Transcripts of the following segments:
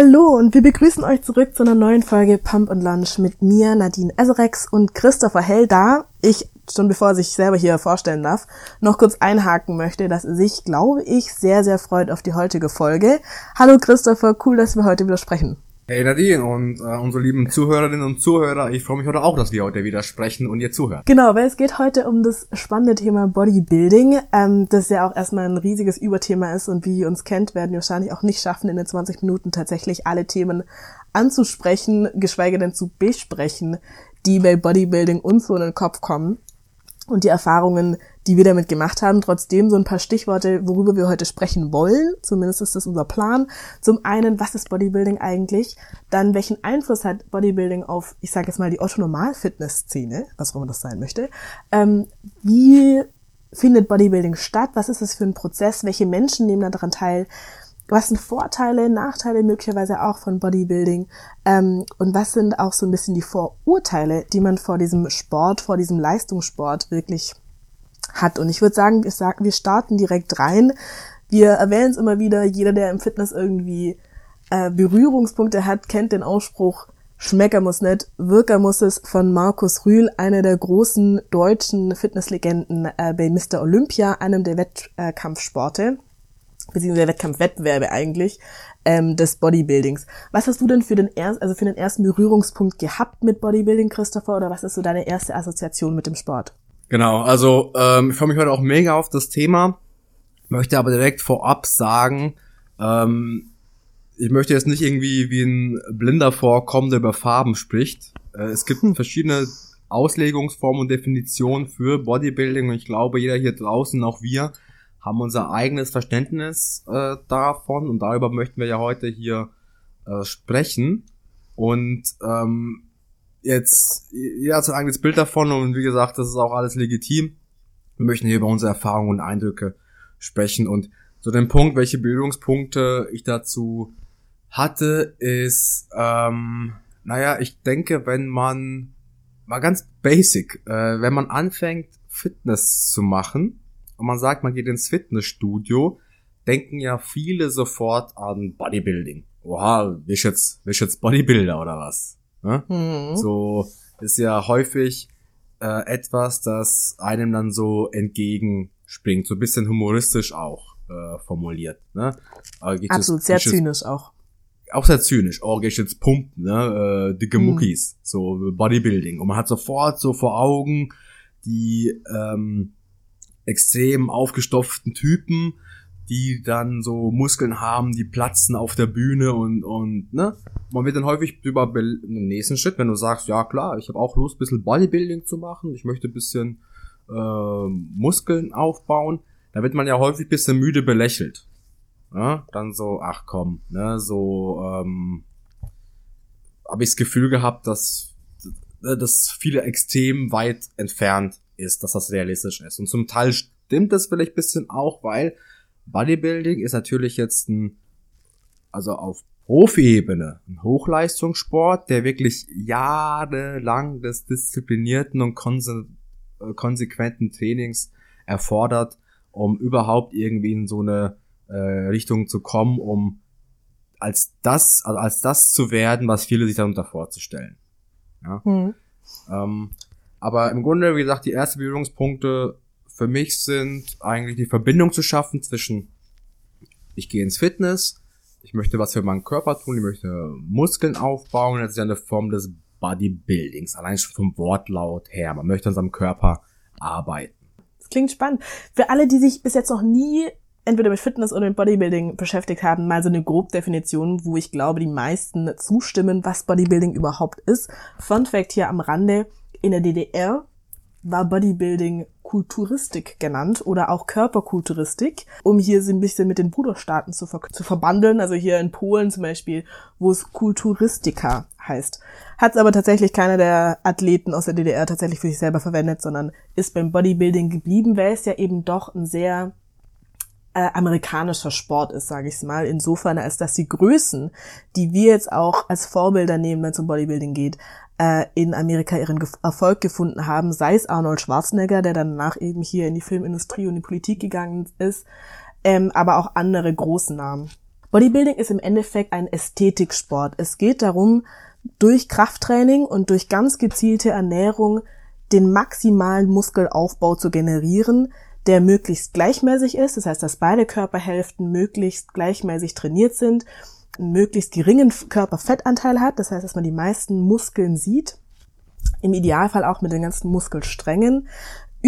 Hallo und wir begrüßen euch zurück zu einer neuen Folge Pump und Lunch mit mir, Nadine Eserex und Christopher Hell, da ich schon bevor er sich selber hier vorstellen darf, noch kurz einhaken möchte, dass er sich, glaube ich, sehr, sehr freut auf die heutige Folge. Hallo Christopher, cool, dass wir heute wieder sprechen. Hey Nadine und äh, unsere lieben Zuhörerinnen und Zuhörer, ich freue mich heute auch, dass wir heute wieder sprechen und ihr zuhört. Genau, weil es geht heute um das spannende Thema Bodybuilding, ähm, das ja auch erstmal ein riesiges Überthema ist und wie ihr uns kennt, werden wir wahrscheinlich auch nicht schaffen, in den 20 Minuten tatsächlich alle Themen anzusprechen, geschweige denn zu besprechen, die bei Bodybuilding uns so in den Kopf kommen und die Erfahrungen, die wir damit gemacht haben. Trotzdem so ein paar Stichworte, worüber wir heute sprechen wollen. Zumindest ist das unser Plan. Zum einen, was ist Bodybuilding eigentlich? Dann, welchen Einfluss hat Bodybuilding auf, ich sage jetzt mal, die Otto-Normal-Fitness-Szene, was auch immer das sein möchte? Ähm, wie findet Bodybuilding statt? Was ist das für ein Prozess? Welche Menschen nehmen daran teil? was sind Vorteile, Nachteile möglicherweise auch von Bodybuilding ähm, und was sind auch so ein bisschen die Vorurteile, die man vor diesem Sport, vor diesem Leistungssport wirklich hat. Und ich würde sagen, wir, sagen, wir starten direkt rein. Wir erwähnen es immer wieder, jeder, der im Fitness irgendwie äh, Berührungspunkte hat, kennt den Ausspruch, Schmecker muss nicht, Wirker muss es von Markus Rühl, einer der großen deutschen Fitnesslegenden äh, bei Mr. Olympia, einem der Wettkampfsporte beziehungsweise Wettkampfwettbewerbe eigentlich, ähm, des Bodybuildings. Was hast du denn für den, erst, also für den ersten Berührungspunkt gehabt mit Bodybuilding, Christopher, oder was ist so deine erste Assoziation mit dem Sport? Genau, also ähm, ich freue mich heute auch mega auf das Thema, möchte aber direkt vorab sagen, ähm, ich möchte jetzt nicht irgendwie wie ein Blinder vorkommen, der über Farben spricht. Äh, es gibt verschiedene Auslegungsformen und Definitionen für Bodybuilding und ich glaube, jeder hier draußen, auch wir, haben unser eigenes Verständnis äh, davon und darüber möchten wir ja heute hier äh, sprechen. Und ähm, jetzt, jeder hat sein eigenes Bild davon und wie gesagt, das ist auch alles legitim. Wir möchten hier über unsere Erfahrungen und Eindrücke sprechen und so den Punkt, welche Bildungspunkte ich dazu hatte, ist, ähm, naja, ich denke, wenn man, mal ganz basic, äh, wenn man anfängt, Fitness zu machen, und man sagt, man geht ins Fitnessstudio, denken ja viele sofort an Bodybuilding. Oha, bist jetzt, bist jetzt Bodybuilder oder was? Ne? Mhm. So ist ja häufig äh, etwas, das einem dann so entgegenspringt, so ein bisschen humoristisch auch äh, formuliert. Ne? Absolut, jetzt, sehr zynisch auch. Auch sehr zynisch. Oh, geh ich jetzt pumpen, ne? Äh, dicke mhm. Muckis, so Bodybuilding. Und man hat sofort so vor Augen die ähm, extrem aufgestopften Typen, die dann so Muskeln haben, die platzen auf der Bühne und, und ne? Man wird dann häufig über den nächsten Schritt, wenn du sagst, ja klar, ich habe auch Lust, ein bisschen Bodybuilding zu machen, ich möchte ein bisschen äh, Muskeln aufbauen, da wird man ja häufig ein bisschen müde belächelt. Ja? Dann so, ach komm, ne, so ähm, habe ich das Gefühl gehabt, dass, dass viele extrem weit entfernt ist, dass das realistisch ist. Und zum Teil stimmt das vielleicht bisschen auch, weil Bodybuilding ist natürlich jetzt ein, also auf Profi-Ebene, ein Hochleistungssport, der wirklich jahrelang des disziplinierten und konse äh, konsequenten Trainings erfordert, um überhaupt irgendwie in so eine äh, Richtung zu kommen, um als das, also als das zu werden, was viele sich darunter vorzustellen. Ja? Mhm. Ähm, aber im Grunde, wie gesagt, die ersten Berührungspunkte für mich sind eigentlich die Verbindung zu schaffen zwischen ich gehe ins Fitness, ich möchte was für meinen Körper tun, ich möchte Muskeln aufbauen, das ist ja eine Form des Bodybuildings, allein schon vom Wortlaut her. Man möchte an seinem Körper arbeiten. Das klingt spannend. Für alle, die sich bis jetzt noch nie entweder mit Fitness oder mit Bodybuilding beschäftigt haben, mal so eine Grobdefinition, wo ich glaube, die meisten zustimmen, was Bodybuilding überhaupt ist. Fun Fact hier am Rande in der DDR war Bodybuilding Kulturistik genannt oder auch Körperkulturistik, um hier so ein bisschen mit den Bruderstaaten zu, ver zu verbandeln. Also hier in Polen zum Beispiel, wo es Kulturistika heißt. Hat aber tatsächlich keiner der Athleten aus der DDR tatsächlich für sich selber verwendet, sondern ist beim Bodybuilding geblieben, weil es ja eben doch ein sehr äh, amerikanischer Sport ist, sage ich mal. Insofern, als dass die Größen, die wir jetzt auch als Vorbilder nehmen, wenn es um Bodybuilding geht, äh, in Amerika ihren Erfolg gefunden haben, sei es Arnold Schwarzenegger, der danach eben hier in die Filmindustrie und die Politik gegangen ist, ähm, aber auch andere großen Namen. Bodybuilding ist im Endeffekt ein Ästhetiksport. Es geht darum, durch Krafttraining und durch ganz gezielte Ernährung den maximalen Muskelaufbau zu generieren, der möglichst gleichmäßig ist. Das heißt, dass beide Körperhälften möglichst gleichmäßig trainiert sind, einen möglichst geringen Körperfettanteil hat. Das heißt, dass man die meisten Muskeln sieht. Im Idealfall auch mit den ganzen Muskelsträngen.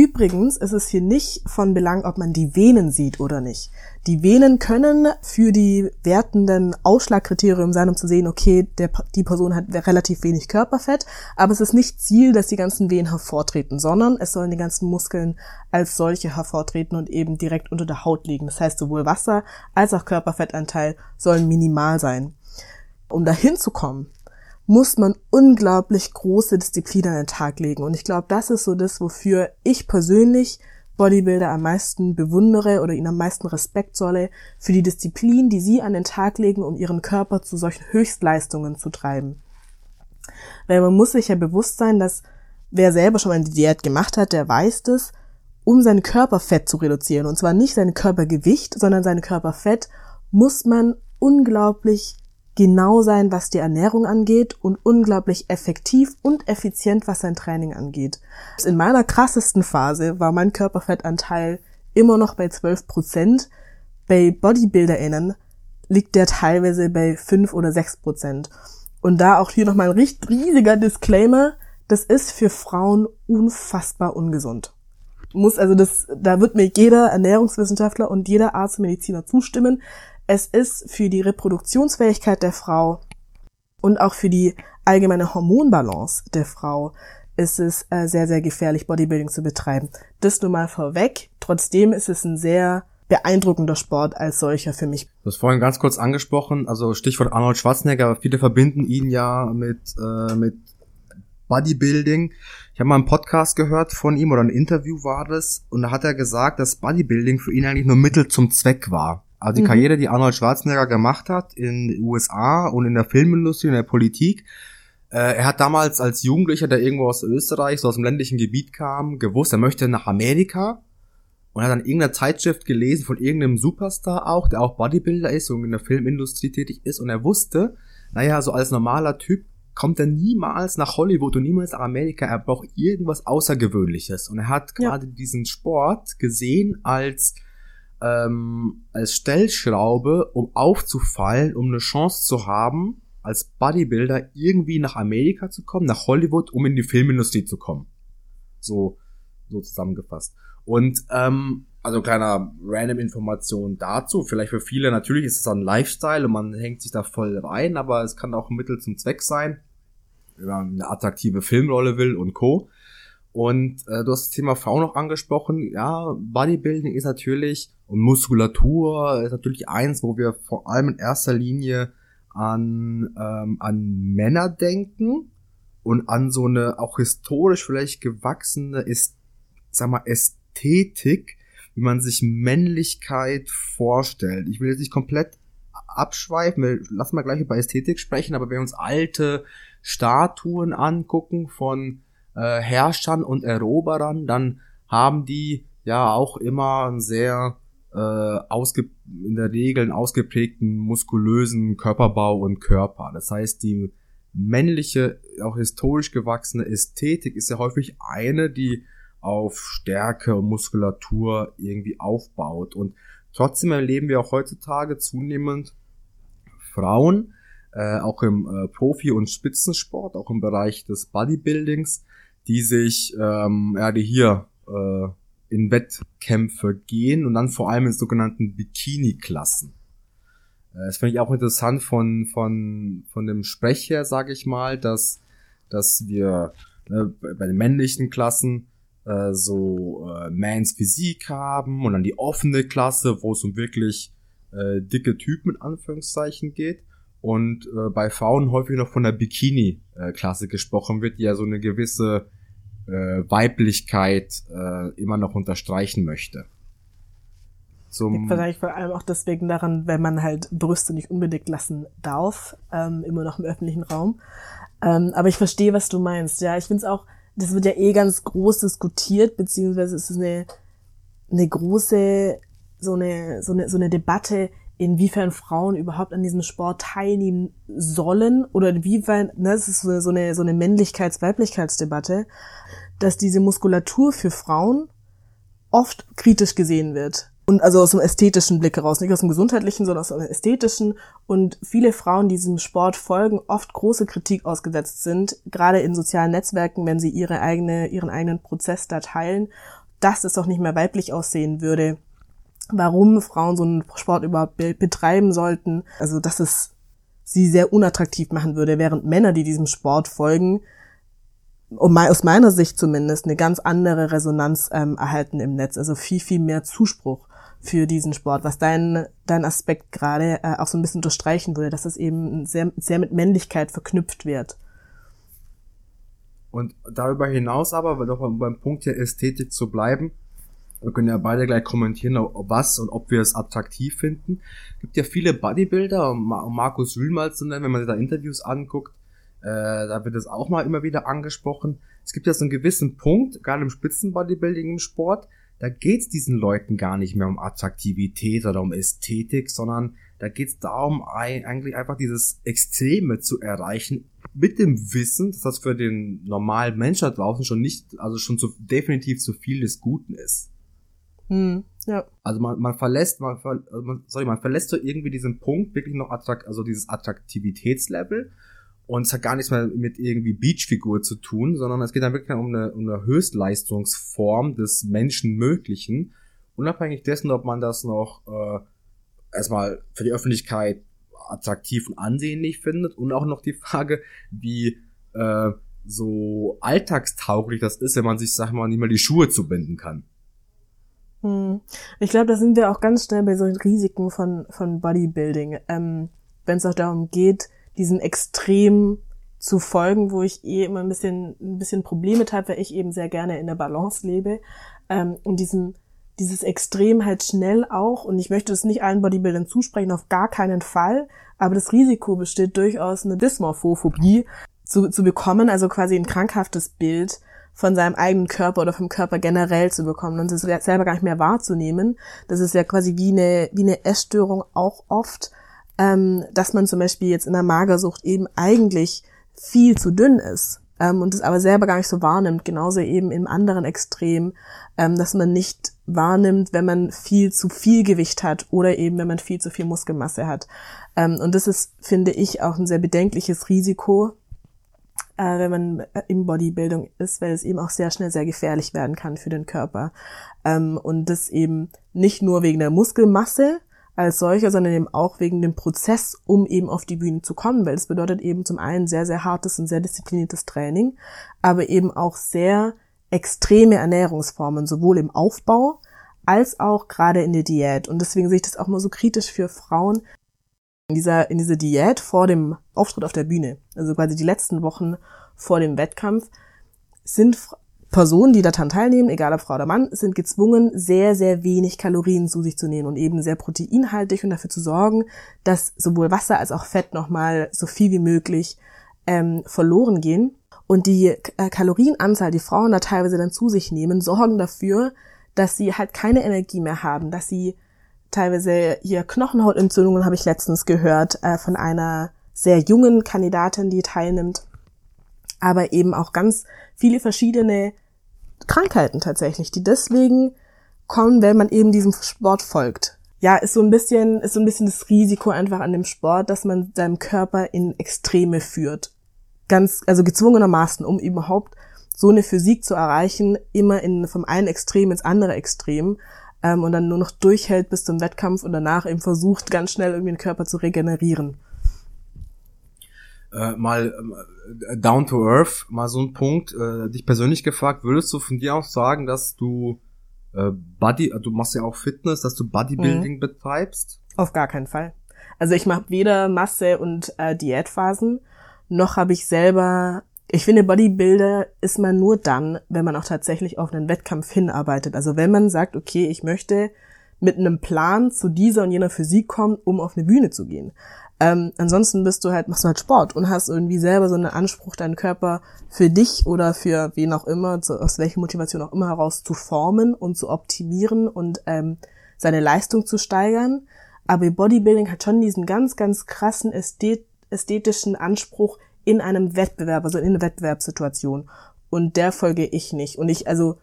Übrigens ist es hier nicht von Belang, ob man die Venen sieht oder nicht. Die Venen können für die wertenden Ausschlagkriterium sein, um zu sehen, okay, der, die Person hat relativ wenig Körperfett, aber es ist nicht Ziel, dass die ganzen Venen hervortreten, sondern es sollen die ganzen Muskeln als solche hervortreten und eben direkt unter der Haut liegen. Das heißt, sowohl Wasser als auch Körperfettanteil sollen minimal sein. Um dahin zu kommen, muss man unglaublich große Disziplin an den Tag legen. Und ich glaube, das ist so das, wofür ich persönlich Bodybuilder am meisten bewundere oder ihnen am meisten Respekt zolle, für die Disziplin, die sie an den Tag legen, um ihren Körper zu solchen Höchstleistungen zu treiben. Weil man muss sich ja bewusst sein, dass wer selber schon mal eine Diät gemacht hat, der weiß das, um sein Körperfett zu reduzieren, und zwar nicht sein Körpergewicht, sondern sein Körperfett, muss man unglaublich genau sein, was die Ernährung angeht und unglaublich effektiv und effizient, was sein Training angeht. In meiner krassesten Phase war mein Körperfettanteil immer noch bei 12 Prozent. Bei BodybuilderInnen liegt der teilweise bei 5 oder 6 Prozent. Und da auch hier nochmal ein riesiger Disclaimer. Das ist für Frauen unfassbar ungesund. Muss also das, da wird mir jeder Ernährungswissenschaftler und jeder Arzt und Mediziner zustimmen. Es ist für die Reproduktionsfähigkeit der Frau und auch für die allgemeine Hormonbalance der Frau ist es äh, sehr, sehr gefährlich, Bodybuilding zu betreiben. Das nur mal vorweg. Trotzdem ist es ein sehr beeindruckender Sport als solcher für mich. Du hast vorhin ganz kurz angesprochen, also Stichwort Arnold Schwarzenegger, viele verbinden ihn ja mit, äh, mit Bodybuilding. Ich habe mal einen Podcast gehört von ihm oder ein Interview war das und da hat er gesagt, dass Bodybuilding für ihn eigentlich nur Mittel zum Zweck war. Also die mhm. Karriere, die Arnold Schwarzenegger gemacht hat in den USA und in der Filmindustrie, in der Politik. Äh, er hat damals als Jugendlicher, der irgendwo aus Österreich, so aus dem ländlichen Gebiet kam, gewusst, er möchte nach Amerika und hat dann irgendeine Zeitschrift gelesen von irgendeinem Superstar auch, der auch Bodybuilder ist und in der Filmindustrie tätig ist und er wusste, naja, so als normaler Typ kommt er niemals nach Hollywood und niemals nach Amerika, er braucht irgendwas Außergewöhnliches und er hat gerade ja. diesen Sport gesehen als ähm, als Stellschraube, um aufzufallen, um eine Chance zu haben, als Bodybuilder irgendwie nach Amerika zu kommen, nach Hollywood, um in die Filmindustrie zu kommen. So, so zusammengefasst. Und ähm, also kleiner random Information dazu. Vielleicht für viele natürlich ist es ein Lifestyle und man hängt sich da voll rein, aber es kann auch ein Mittel zum Zweck sein, wenn man eine attraktive Filmrolle will und Co. Und äh, du hast das Thema V noch angesprochen. Ja, Bodybuilding ist natürlich und Muskulatur ist natürlich eins, wo wir vor allem in erster Linie an, ähm, an Männer denken und an so eine auch historisch vielleicht gewachsene, ist, sag mal, Ästhetik, wie man sich Männlichkeit vorstellt. Ich will jetzt nicht komplett abschweifen, wir lassen mal gleich über Ästhetik sprechen, aber wenn wir uns alte Statuen angucken von äh, Herrschern und Eroberern, dann haben die ja auch immer einen sehr äh, ausge in der Regel einen ausgeprägten muskulösen Körperbau und Körper. Das heißt, die männliche, auch historisch gewachsene Ästhetik ist ja häufig eine, die auf Stärke und Muskulatur irgendwie aufbaut. Und trotzdem erleben wir auch heutzutage zunehmend Frauen, äh, auch im äh, Profi- und Spitzensport, auch im Bereich des Bodybuildings, die sich, ähm, ja, die hier äh, in Wettkämpfe gehen und dann vor allem in sogenannten Bikini-Klassen. Äh, das finde ich auch interessant von, von, von dem Sprecher, sage ich mal, dass, dass wir ne, bei den männlichen Klassen äh, so äh, Mans Physik haben und dann die offene Klasse, wo es um wirklich äh, dicke Typen in Anführungszeichen geht und äh, bei Frauen häufig noch von der Bikini-Klasse gesprochen wird, die ja so eine gewisse äh, Weiblichkeit äh, immer noch unterstreichen möchte. Zum Wahrscheinlich vor allem auch deswegen daran, wenn man halt Brüste nicht unbedingt lassen darf, ähm, immer noch im öffentlichen Raum. Ähm, aber ich verstehe, was du meinst. Ja, ich finde es auch, das wird ja eh ganz groß diskutiert, beziehungsweise es ist eine, eine große, so eine, so eine, so eine Debatte, inwiefern Frauen überhaupt an diesem Sport teilnehmen sollen oder inwiefern, ne, das ist so eine, so eine Männlichkeits-Weiblichkeitsdebatte, dass diese Muskulatur für Frauen oft kritisch gesehen wird. Und also aus dem ästhetischen Blick heraus, nicht aus dem gesundheitlichen, sondern aus dem ästhetischen. Und viele Frauen, die diesem Sport folgen, oft große Kritik ausgesetzt sind, gerade in sozialen Netzwerken, wenn sie ihre eigene, ihren eigenen Prozess da teilen, dass es doch nicht mehr weiblich aussehen würde warum Frauen so einen Sport überhaupt betreiben sollten. Also, dass es sie sehr unattraktiv machen würde, während Männer, die diesem Sport folgen, um, aus meiner Sicht zumindest, eine ganz andere Resonanz ähm, erhalten im Netz. Also viel, viel mehr Zuspruch für diesen Sport, was dein, dein Aspekt gerade äh, auch so ein bisschen unterstreichen würde, dass es eben sehr, sehr mit Männlichkeit verknüpft wird. Und darüber hinaus aber, weil doch beim Punkt der Ästhetik zu bleiben, wir können ja beide gleich kommentieren, was und ob wir es attraktiv finden. Es gibt ja viele Bodybuilder, Markus Rühl mal zu nennen, wenn man sich da Interviews anguckt, äh, da wird es auch mal immer wieder angesprochen. Es gibt ja so einen gewissen Punkt, gerade im Spitzenbodybuilding im Sport, da geht es diesen Leuten gar nicht mehr um Attraktivität oder um Ästhetik, sondern da geht es darum, eigentlich einfach dieses Extreme zu erreichen, mit dem Wissen, dass das für den normalen Menschen da draußen schon nicht, also schon zu, definitiv zu viel des Guten ist. Hm, ja. Also man, man verlässt, man, also man, sorry, man verlässt so irgendwie diesen Punkt wirklich noch attrakt, also dieses Attraktivitätslevel und es hat gar nichts mehr mit irgendwie Beachfigur zu tun, sondern es geht dann wirklich um eine, um eine Höchstleistungsform des Menschenmöglichen, unabhängig dessen, ob man das noch äh, erstmal für die Öffentlichkeit attraktiv und ansehnlich findet und auch noch die Frage, wie äh, so alltagstauglich das ist, wenn man sich, sag mal, nicht mal die Schuhe zubinden kann. Hm. Ich glaube, da sind wir auch ganz schnell bei solchen Risiken von, von Bodybuilding. Ähm, Wenn es auch darum geht, diesen Extrem zu folgen, wo ich eh immer ein bisschen, ein bisschen Probleme habe, weil ich eben sehr gerne in der Balance lebe. Ähm, und diesen, dieses Extrem halt schnell auch, und ich möchte es nicht allen Bodybuildern zusprechen, auf gar keinen Fall, aber das Risiko besteht durchaus eine Dysmorphophobie zu, zu bekommen, also quasi ein krankhaftes Bild von seinem eigenen Körper oder vom Körper generell zu bekommen und es selber gar nicht mehr wahrzunehmen. Das ist ja quasi wie eine, wie eine Essstörung auch oft, ähm, dass man zum Beispiel jetzt in der Magersucht eben eigentlich viel zu dünn ist ähm, und es aber selber gar nicht so wahrnimmt. Genauso eben im anderen Extrem, ähm, dass man nicht wahrnimmt, wenn man viel zu viel Gewicht hat oder eben wenn man viel zu viel Muskelmasse hat. Ähm, und das ist, finde ich, auch ein sehr bedenkliches Risiko, äh, wenn man äh, im Bodybuilding ist, weil es eben auch sehr schnell sehr gefährlich werden kann für den Körper. Ähm, und das eben nicht nur wegen der Muskelmasse als solcher, sondern eben auch wegen dem Prozess, um eben auf die Bühne zu kommen, weil es bedeutet eben zum einen sehr, sehr hartes und sehr diszipliniertes Training, aber eben auch sehr extreme Ernährungsformen, sowohl im Aufbau als auch gerade in der Diät. Und deswegen sehe ich das auch mal so kritisch für Frauen, in dieser, in dieser Diät vor dem Auftritt auf der Bühne, also quasi die letzten Wochen vor dem Wettkampf, sind Personen, die daran teilnehmen, egal ob Frau oder Mann, sind gezwungen, sehr, sehr wenig Kalorien zu sich zu nehmen und eben sehr proteinhaltig und dafür zu sorgen, dass sowohl Wasser als auch Fett nochmal so viel wie möglich ähm, verloren gehen. Und die äh, Kalorienanzahl, die Frauen da teilweise dann zu sich nehmen, sorgen dafür, dass sie halt keine Energie mehr haben, dass sie teilweise hier Knochenhautentzündungen habe ich letztens gehört äh, von einer sehr jungen Kandidatin, die teilnimmt, aber eben auch ganz viele verschiedene Krankheiten tatsächlich, die deswegen kommen, wenn man eben diesem Sport folgt. Ja, ist so ein bisschen, ist so ein bisschen das Risiko einfach an dem Sport, dass man seinem Körper in Extreme führt. Ganz, also gezwungenermaßen, um überhaupt so eine Physik zu erreichen, immer in, vom einen Extrem ins andere Extrem ähm, und dann nur noch durchhält bis zum Wettkampf und danach eben versucht, ganz schnell irgendwie den Körper zu regenerieren. Äh, mal äh, down to earth, mal so ein Punkt, äh, dich persönlich gefragt, würdest du von dir aus sagen, dass du äh, Body, du machst ja auch Fitness, dass du Bodybuilding mhm. betreibst? Auf gar keinen Fall. Also ich mache weder Masse und äh, Diätphasen, noch habe ich selber ich finde, Bodybuilder ist man nur dann, wenn man auch tatsächlich auf einen Wettkampf hinarbeitet. Also wenn man sagt, okay, ich möchte mit einem Plan zu dieser und jener Physik kommen, um auf eine Bühne zu gehen. Ähm, ansonsten bist du halt, machst du halt Sport und hast irgendwie selber so einen Anspruch, deinen Körper für dich oder für wen auch immer, zu, aus welcher Motivation auch immer heraus zu formen und zu optimieren und ähm, seine Leistung zu steigern. aber Bodybuilding hat schon diesen ganz, ganz krassen Ästhet ästhetischen Anspruch in einem Wettbewerb, also in einer Wettbewerbssituation. Und der folge ich nicht. Und ich, also,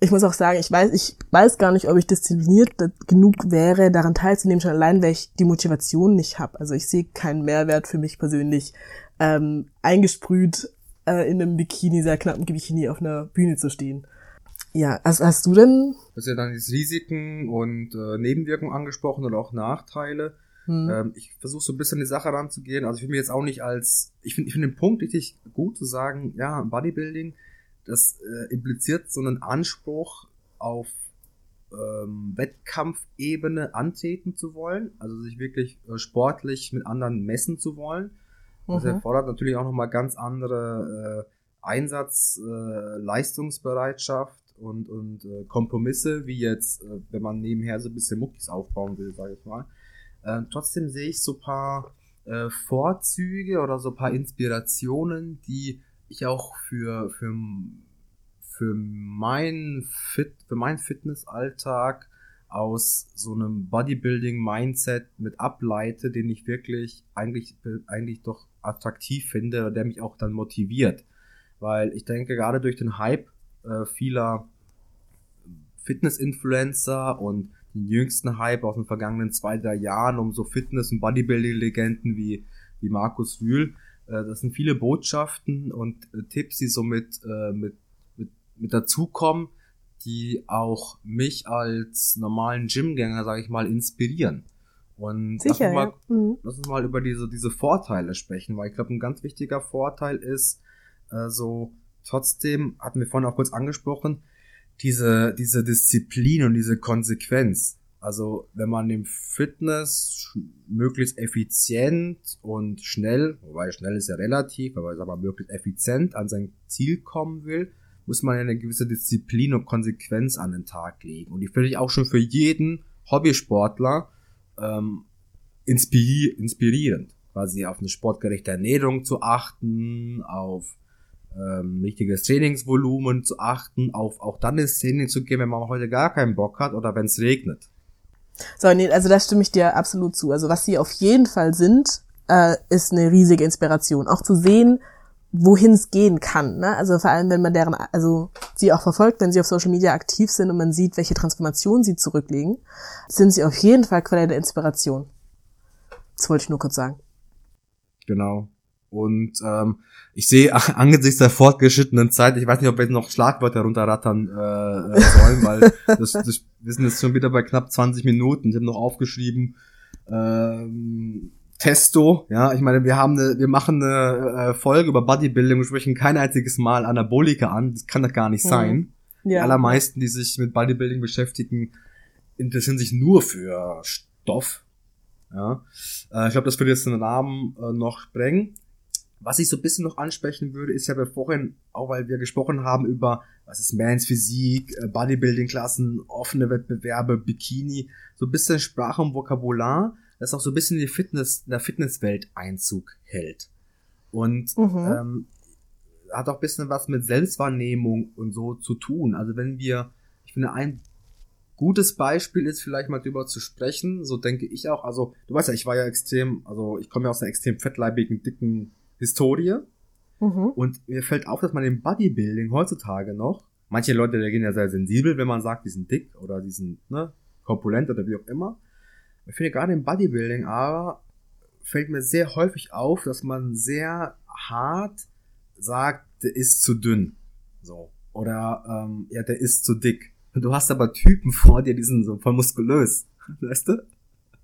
ich muss auch sagen, ich weiß, ich weiß gar nicht, ob ich diszipliniert genug wäre, daran teilzunehmen, schon allein, weil ich die Motivation nicht habe. Also ich sehe keinen Mehrwert für mich persönlich, ähm, eingesprüht äh, in einem Bikini, sehr knappen Bikini auf einer Bühne zu stehen. Ja, also hast du denn? Du hast ja dann jetzt Risiken und äh, Nebenwirkungen angesprochen oder auch Nachteile. Hm. Ähm, ich versuche so ein bisschen die Sache ranzugehen. Also ich will mir jetzt auch nicht als, ich finde ich finde den Punkt richtig gut zu sagen, ja, Bodybuilding, das äh, impliziert so einen Anspruch auf ähm, Wettkampfebene antreten zu wollen, also sich wirklich äh, sportlich mit anderen messen zu wollen. Das mhm. erfordert natürlich auch nochmal ganz andere äh, Einsatz, äh, Leistungsbereitschaft und, und äh, Kompromisse, wie jetzt, äh, wenn man nebenher so ein bisschen Muckis aufbauen will, sage ich mal. Äh, trotzdem sehe ich so paar äh, Vorzüge oder so paar Inspirationen, die ich auch für, für, für mein Fit, für meinen Fitnessalltag aus so einem Bodybuilding-Mindset mit ableite, den ich wirklich eigentlich, eigentlich doch attraktiv finde, der mich auch dann motiviert. Weil ich denke, gerade durch den Hype äh, vieler Fitness-Influencer und den jüngsten Hype aus den vergangenen zwei, drei Jahren um so Fitness- und Bodybuilding-Legenden wie, wie Markus Wühl, äh, das sind viele Botschaften und äh, Tipps, die so mit, äh, mit, mit, mit dazukommen, die auch mich als normalen Gymgänger, sage ich mal, inspirieren. Und Sicher, lass, uns mal, ja. mhm. lass uns mal über diese, diese Vorteile sprechen, weil ich glaube, ein ganz wichtiger Vorteil ist, äh, so trotzdem, hatten wir vorhin auch kurz angesprochen, diese, diese Disziplin und diese Konsequenz. Also wenn man im Fitness möglichst effizient und schnell, wobei schnell ist ja relativ, aber sag mal möglichst effizient an sein Ziel kommen will, muss man eine gewisse Disziplin und Konsequenz an den Tag legen. Und die finde ich auch schon für jeden Hobbysportler ähm, inspiri inspirierend, quasi auf eine sportgerechte Ernährung zu achten, auf ähm, richtiges Trainingsvolumen zu achten, auf auch dann ins Training zu gehen, wenn man heute gar keinen Bock hat oder wenn es regnet. So, nee, also da stimme ich dir absolut zu. Also was sie auf jeden Fall sind, äh, ist eine riesige Inspiration. Auch zu sehen, wohin es gehen kann. Ne? Also vor allem, wenn man deren, also sie auch verfolgt, wenn sie auf Social Media aktiv sind und man sieht, welche Transformation sie zurücklegen, sind sie auf jeden Fall Quelle der Inspiration. Das wollte ich nur kurz sagen. Genau. Und ähm, ich sehe angesichts der fortgeschrittenen Zeit, ich weiß nicht, ob wir jetzt noch Schlagwörter runterrattern äh, äh sollen, weil das, das, wir sind jetzt schon wieder bei knapp 20 Minuten. Ich habe noch aufgeschrieben, ähm, Testo, ja, ich meine, wir haben eine, wir machen eine äh, Folge über Bodybuilding und sprechen kein einziges Mal Anabolika an. Das kann doch gar nicht mhm. sein. Ja. Die allermeisten, die sich mit Bodybuilding beschäftigen, interessieren sich nur für Stoff. Ja, äh, ich glaube, das würde jetzt den Rahmen äh, noch sprengen. Was ich so ein bisschen noch ansprechen würde, ist ja bei vorhin, auch weil wir gesprochen haben über, was ist Mans Physik, äh, Bodybuilding-Klassen, offene Wettbewerbe, Bikini, so ein bisschen Sprache und Vokabular, das auch so ein bisschen in die Fitness, in der Fitnesswelt Einzug hält. Und mhm. ähm, hat auch ein bisschen was mit Selbstwahrnehmung und so zu tun. Also wenn wir, ich finde, ein gutes Beispiel ist vielleicht mal drüber zu sprechen, so denke ich auch, also du weißt ja, ich war ja extrem, also ich komme ja aus einer extrem fettleibigen, dicken Historie. Mhm. Und mir fällt auf, dass man im Bodybuilding heutzutage noch, manche Leute reagieren ja sehr sensibel, wenn man sagt, die sind dick oder die sind ne, korpulent oder wie auch immer. Ich finde gerade im Bodybuilding aber fällt mir sehr häufig auf, dass man sehr hart sagt, der ist zu dünn. So. Oder ähm, ja, der ist zu dick. Und du hast aber Typen vor dir, die sind so voll muskulös. Weißt du?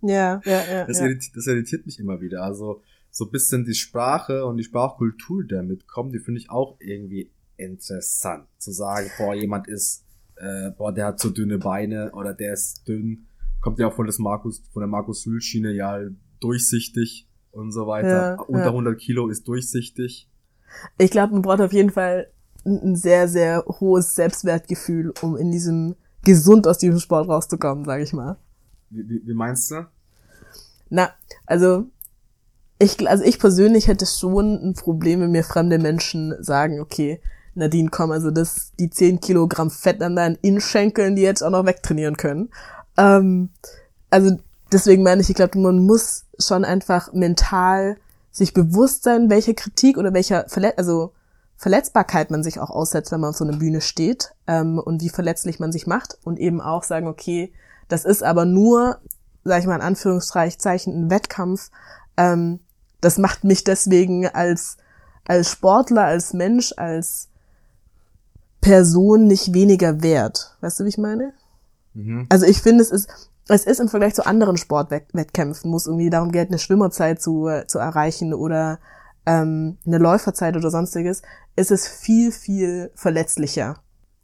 Ja, ja, ja. Das, ja. Irritiert, das irritiert mich immer wieder. Also so bisschen die Sprache und die Sprachkultur, die damit kommt, die finde ich auch irgendwie interessant. Zu sagen, boah, jemand ist, äh, boah, der hat so dünne Beine oder der ist dünn. Kommt ja auch von des Markus, von der Markus Hüll Schiene, ja, durchsichtig und so weiter. Ja, Unter ja. 100 Kilo ist durchsichtig. Ich glaube, man braucht auf jeden Fall ein sehr, sehr hohes Selbstwertgefühl, um in diesem gesund aus diesem Sport rauszukommen, sage ich mal. Wie, wie, wie meinst du? Na, also ich, also ich persönlich hätte schon ein Problem, wenn mir fremde Menschen sagen, okay, Nadine, komm, also das, die 10 Kilogramm Fett an deinen Innenschenkeln, die jetzt auch noch wegtrainieren können. Ähm, also deswegen meine ich, ich glaube, man muss schon einfach mental sich bewusst sein, welche Kritik oder welcher Verlet also Verletzbarkeit man sich auch aussetzt, wenn man auf so einer Bühne steht ähm, und wie verletzlich man sich macht und eben auch sagen, okay, das ist aber nur, sage ich mal in Anführungszeichen, ein Wettkampf. Ähm, das macht mich deswegen als als Sportler, als Mensch, als Person nicht weniger wert. Weißt du, wie ich meine? Mhm. Also ich finde, es ist, es ist im Vergleich zu anderen Sportwettkämpfen, muss irgendwie darum geht, eine Schwimmerzeit zu, zu erreichen oder ähm, eine Läuferzeit oder sonstiges, ist es viel, viel verletzlicher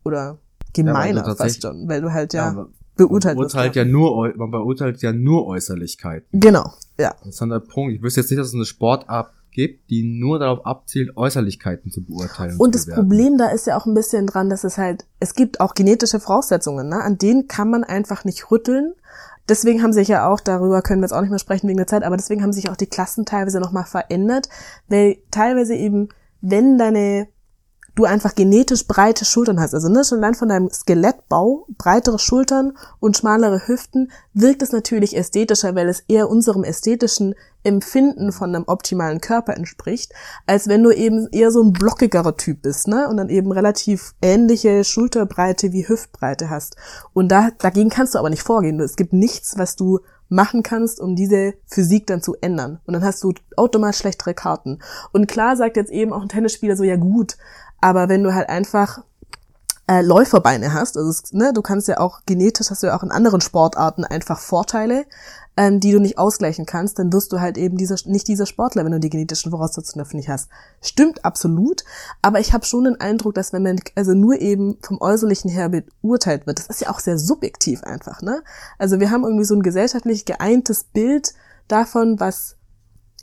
oder gemeiner ja, fast schon, weil du halt ja, ja beurteilt man beurteilt ja nur, man beurteilt ja nur Äußerlichkeit. Genau, ja. Das ist dann der Punkt. Ich wüsste jetzt nicht, dass es eine Sportart gibt, die nur darauf abzielt, Äußerlichkeiten zu beurteilen. Und, und das Problem da ist ja auch ein bisschen dran, dass es halt, es gibt auch genetische Voraussetzungen, ne? an denen kann man einfach nicht rütteln. Deswegen haben sich ja auch, darüber können wir jetzt auch nicht mehr sprechen wegen der Zeit, aber deswegen haben sich auch die Klassen teilweise nochmal verändert, weil teilweise eben, wenn deine du einfach genetisch breite Schultern hast. Also ne, schon allein von deinem Skelettbau, breitere Schultern und schmalere Hüften, wirkt es natürlich ästhetischer, weil es eher unserem ästhetischen Empfinden von einem optimalen Körper entspricht, als wenn du eben eher so ein blockigerer Typ bist, ne? Und dann eben relativ ähnliche Schulterbreite wie Hüftbreite hast. Und da, dagegen kannst du aber nicht vorgehen. Es gibt nichts, was du machen kannst, um diese Physik dann zu ändern. Und dann hast du automatisch schlechtere Karten. Und klar sagt jetzt eben auch ein Tennisspieler so, ja gut, aber wenn du halt einfach äh, Läuferbeine hast, also ne, du kannst ja auch genetisch hast du ja auch in anderen Sportarten einfach Vorteile, ähm, die du nicht ausgleichen kannst, dann wirst du halt eben dieser nicht dieser Sportler, wenn du die genetischen Voraussetzungen dafür nicht hast. Stimmt absolut, aber ich habe schon den Eindruck, dass wenn man also nur eben vom äußerlichen her beurteilt wird, das ist ja auch sehr subjektiv einfach, ne? Also wir haben irgendwie so ein gesellschaftlich geeintes Bild davon, was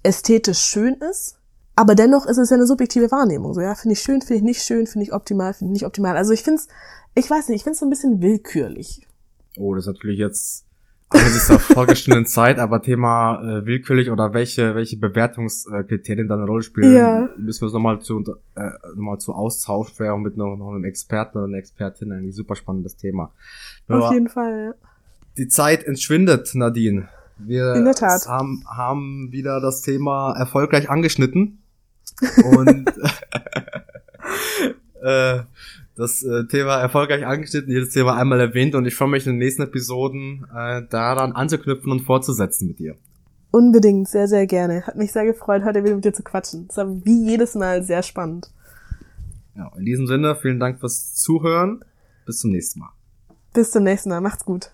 ästhetisch schön ist aber dennoch ist es ja eine subjektive Wahrnehmung. So, ja, finde ich schön, finde ich nicht schön, finde ich optimal, finde ich nicht optimal. Also ich finde es, ich weiß nicht, ich finde es so ein bisschen willkürlich. Oh, das ist natürlich jetzt angesichts der vorgestellten Zeit, aber Thema äh, willkürlich oder welche welche Bewertungskriterien dann eine Rolle spielen, ja. müssen wir uns nochmal zu äh, nochmal zu austauschen wäre mit noch, noch einem Experten oder einer Expertin eigentlich super spannendes Thema. Aber Auf jeden Fall. Ja. Die Zeit entschwindet, Nadine. Wir. Haben, haben wieder das Thema erfolgreich angeschnitten. Und äh, das äh, Thema erfolgreich angeschnitten, jedes Thema einmal erwähnt und ich freue mich in den nächsten Episoden äh, daran anzuknüpfen und fortzusetzen mit dir. Unbedingt, sehr, sehr gerne. Hat mich sehr gefreut, heute wieder mit dir zu quatschen. Das war wie jedes Mal sehr spannend. Ja, in diesem Sinne, vielen Dank fürs Zuhören. Bis zum nächsten Mal. Bis zum nächsten Mal. Macht's gut.